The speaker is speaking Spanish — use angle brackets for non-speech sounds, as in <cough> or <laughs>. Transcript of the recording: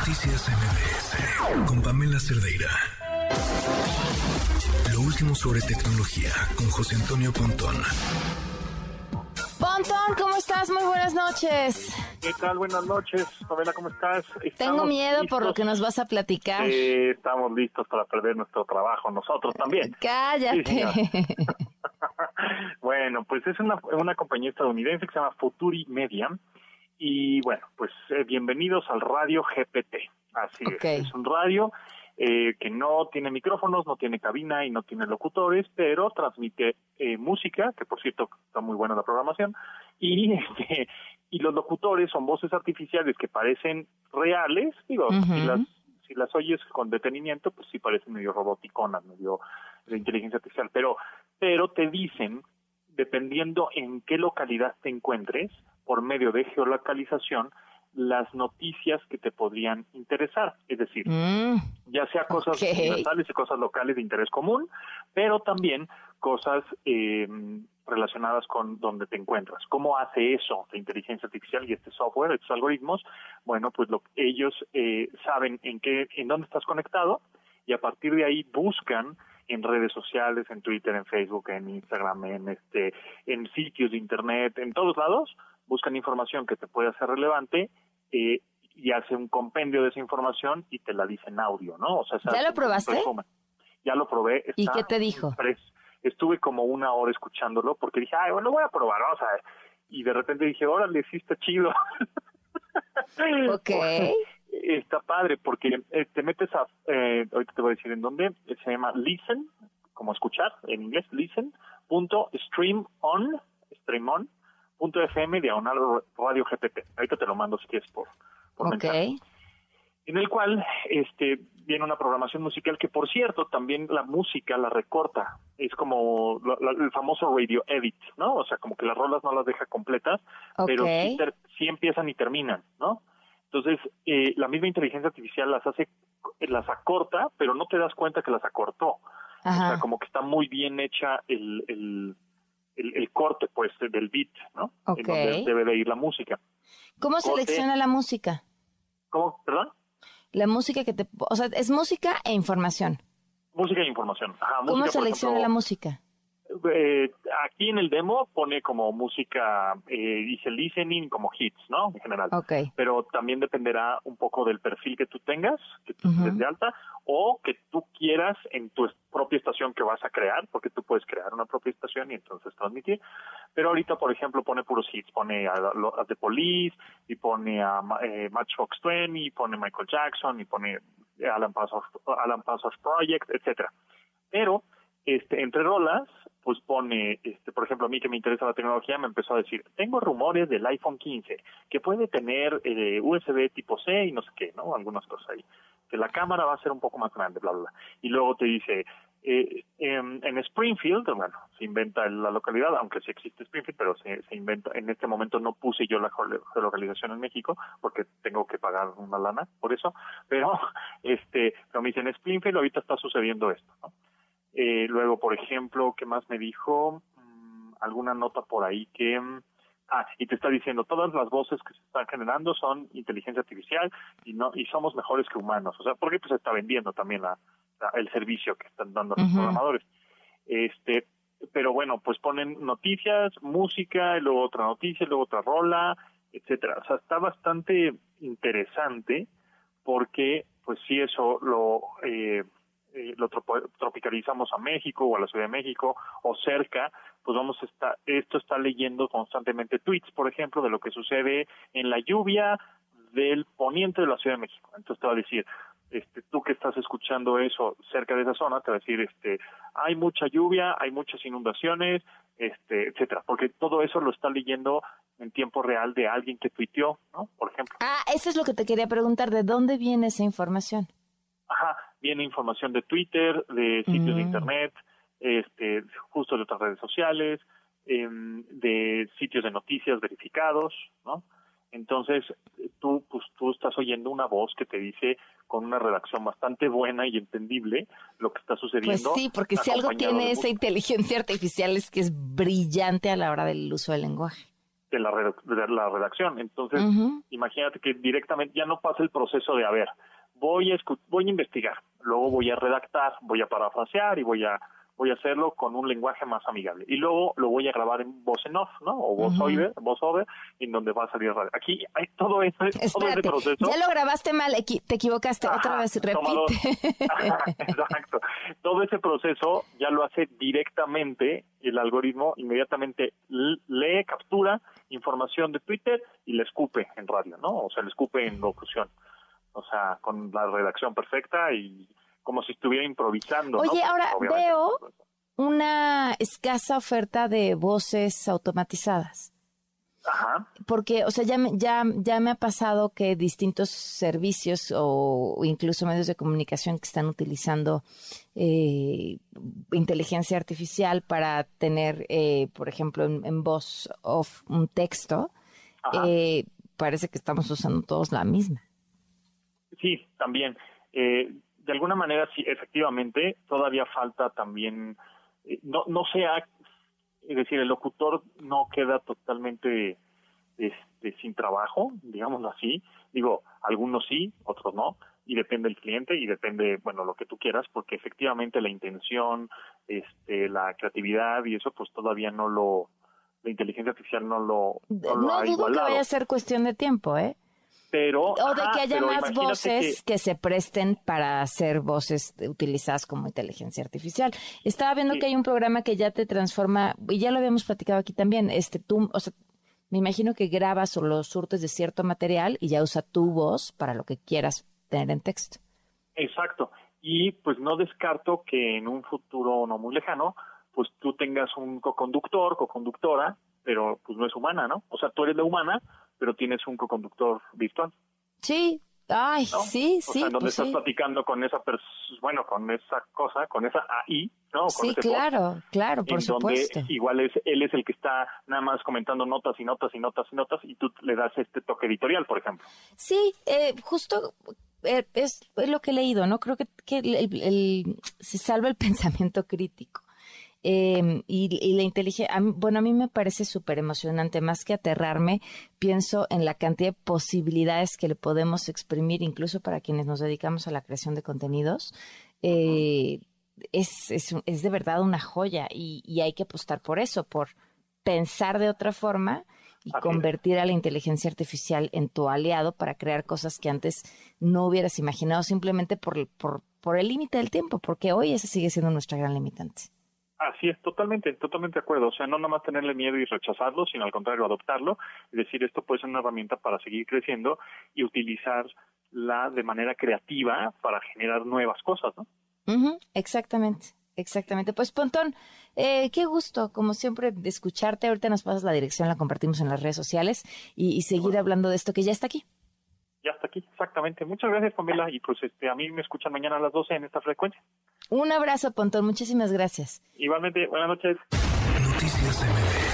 Noticias MBS con Pamela Cerdeira. Lo último sobre tecnología con José Antonio Pontón. Pontón, ¿cómo estás? Muy buenas noches. ¿Qué tal? Buenas noches. Pamela, ¿cómo estás? Tengo miedo por lo que nos vas a platicar. Eh, estamos listos para perder nuestro trabajo, nosotros también. <laughs> Cállate. <laughs> bueno, pues es una, una compañía estadounidense que se llama Futuri Media y bueno, pues eh, bienvenidos al radio GPT. Así es. Es un radio eh, que no tiene micrófonos, no tiene cabina y no tiene locutores, pero transmite eh, música, que por cierto está muy buena la programación, y <laughs> este, y los locutores son voces artificiales que parecen reales, digo, si las si las oyes con detenimiento, pues sí parecen medio roboticonas, medio de inteligencia artificial, pero pero te dicen dependiendo en qué localidad te encuentres, por medio de geolocalización, las noticias que te podrían interesar, es decir, mm, ya sea cosas universales y cosas locales de interés común, pero también cosas eh, relacionadas con donde te encuentras. ¿Cómo hace eso la inteligencia artificial y este software, estos algoritmos? Bueno, pues lo, ellos eh, saben en qué, en dónde estás conectado y a partir de ahí buscan en redes sociales, en Twitter, en Facebook, en Instagram, en este, en sitios de internet, en todos lados, buscan información que te pueda ser relevante eh, y hace un compendio de esa información y te la dice en audio, ¿no? O sea, ¿Ya lo probaste? Ya lo probé. ¿Y qué te dijo? Estuve como una hora escuchándolo porque dije, ay, bueno, voy a probar, vamos a ver. Y de repente dije, órale, sí está chido. <laughs> ok <laughs> está padre porque eh, te metes a, eh, ahorita te voy a decir en dónde, se llama Listen, como escuchar en inglés, listen, punto stream on, stream on, punto fm diagonal radio GPT. Ahorita te lo mando si quieres por, por okay. En el cual este viene una programación musical que, por cierto, también la música la recorta. Es como el famoso radio edit, ¿no? O sea, como que las rolas no las deja completas, pero sí, sí empiezan y terminan, ¿no? Entonces, eh, la misma inteligencia artificial las hace, las acorta, pero no te das cuenta que las acortó. O sea, como que está muy bien hecha el, corte, pues, del beat, ¿no? En donde debe de ir la música. ¿Cómo selecciona la música? ¿Cómo? ¿Perdón? La música que te... O sea, es música e información. Música e información. ¿Cómo selecciona la música? Eh, aquí en el demo pone como música, eh, dice listening como hits, ¿no? En general. Pero también dependerá un poco del perfil que tú tengas, que tú uh de alta, o que tú quieras en tu propia estación que vas a crear, porque tú puedes crear una propia estación y entonces transmitir. Pero ahorita, por ejemplo, pone puros hits, pone a, The Police, y pone a eh, Matchbox 20, y pone Michael Jackson, y pone Alan Pasos, Alan Pasos Project, etcétera. Pero este, entre rolas, pues pone, este, por ejemplo, a mí que me interesa la tecnología, me empezó a decir, tengo rumores del iPhone 15, que puede tener eh, USB tipo C y no sé qué, ¿no? Algunas cosas ahí. Que la cámara va a ser un poco más grande, bla, bla. Y luego te dice, eh, en, Springfield, bueno, se inventa la localidad, aunque sí existe Springfield, pero se, se inventa, en este momento no puse yo la geolocalización en México, porque tengo que pagar una lana por eso, pero, <laughs> este, pero me dice, en Springfield ahorita está sucediendo esto, ¿no? Eh, luego, por ejemplo, ¿qué más me dijo? Mm, alguna nota por ahí que... Mm, ah, y te está diciendo, todas las voces que se están generando son inteligencia artificial y no y somos mejores que humanos. O sea, porque pues se está vendiendo también la, el servicio que están dando los programadores. Este, pero bueno, pues ponen noticias, música, y luego otra noticia, y luego otra rola, etcétera. O sea, está bastante interesante porque, pues sí, eso lo eh, eh, lo tropicalizamos a México o a la Ciudad de México o cerca, pues vamos a estar, esto está leyendo constantemente tweets, por ejemplo, de lo que sucede en la lluvia del poniente de la Ciudad de México. Entonces te va a decir, este, tú que estás escuchando eso cerca de esa zona, te va a decir, este, hay mucha lluvia, hay muchas inundaciones, este, etcétera, porque todo eso lo está leyendo en tiempo real de alguien que tuiteó, ¿no? Por ejemplo. Ah, eso es lo que te quería preguntar, ¿de dónde viene esa información? Ajá, viene información de Twitter, de sitios de mm. internet, este, justo de otras redes sociales, em, de sitios de noticias verificados, ¿no? Entonces, tú, pues, tú estás oyendo una voz que te dice con una redacción bastante buena y entendible lo que está sucediendo. Pues sí, porque si algo tiene esa inteligencia artificial es que es brillante a la hora del uso del lenguaje. de la, la redacción. Entonces, imagínate que directamente ya no pasa el proceso de, a ver, voy a, voy a investigar, luego voy a redactar, voy a parafrasear y voy a voy a hacerlo con un lenguaje más amigable. Y luego lo voy a grabar en voz en off, ¿no? O voz over, voz over, en donde va a salir radio. Aquí hay todo ese, todo ese proceso. Ya lo grabaste mal, te equivocaste, otra vez, repite. <laughs> <laughs> exacto. Todo ese proceso ya lo hace directamente el algoritmo, inmediatamente lee, captura información de Twitter y le escupe en radio, ¿no? O sea, le escupe en locución. O sea, con la redacción perfecta y como si estuviera improvisando. Oye, ahora veo una escasa oferta de voces automatizadas. Ajá. Porque, o sea, ya me, ya, ya me ha pasado que distintos servicios o, incluso medios de comunicación que están utilizando eh, inteligencia artificial para tener, eh, por ejemplo, en, voz off un texto, eh, parece que estamos usando todos la misma. Sí, también. Eh, de alguna manera, sí, efectivamente, todavía falta también, eh, no, no sea, es decir, el locutor no queda totalmente este, sin trabajo, digámoslo así. Digo, algunos sí, otros no, y depende del cliente y depende, bueno, lo que tú quieras, porque efectivamente la intención, este, la creatividad y eso, pues todavía no lo, la inteligencia artificial no lo, no, lo ha dudo que vaya a ser cuestión de tiempo, ¿eh? Pero, o de que haya más voces que... se presten para hacer voces utilizadas como inteligencia artificial. Estaba viendo que hay un programa que ya te transforma, y ya lo habíamos platicado aquí también, este tú, o sea, me imagino que grabas o los surtes de cierto material y ya usa tu voz para lo que quieras tener en texto. Exacto. Y pues no descarto que en un futuro no muy lejano, pues tú tengas un co-conductor, co-conductora, pero pues no es humana, ¿no? O sea, tú eres la humana, pero tienes un co-conductor virtual. Sí, ay, sí, sí. O sea, donde pues estás platicando con esa bueno, con esa cosa, con esa AI, ¿no? Con sí, claro, claro, por supuesto. igual es, él es el que está nada más comentando notas y notas y notas y notas y tú le das este toque editorial, por ejemplo. Sí, eh, justo eh, es, lo que he leído, ¿no? Creo que, el, se salva el <laughs> pensamiento crítico. Em, y, la inteligencia, bueno, a mí me parece súper emocionante, más que aterrarme, pienso en la cantidad de posibilidades que le podemos exprimir, incluso para quienes nos dedicamos a la creación de contenidos. Eh, es, es, es, de verdad una joya y, y, hay que apostar por eso, por pensar de otra forma y convertir a la inteligencia artificial en tu aliado para crear cosas que antes no hubieras imaginado simplemente por, por, por el límite del tiempo, porque hoy ese sigue siendo nuestra gran limitante. Así es, totalmente, totalmente de acuerdo. O sea, no nada más tenerle miedo y rechazarlo, sino al contrario, adoptarlo. Es decir, esto puede ser una herramienta para seguir creciendo y utilizarla de manera creativa para generar nuevas cosas, ¿no? exactamente, exactamente. Pues, Pontón, eh, qué gusto, como siempre, de escucharte. Ahorita nos pasas la dirección, la compartimos en las redes sociales y, seguir hablando de esto que ya está aquí. Ya está aquí, exactamente. Muchas gracias, Pamela. Y pues este, a mí me escuchan mañana a las 12 en esta frecuencia. Un abrazo, Pontón. Muchísimas gracias. Igualmente, buenas noches. Noticias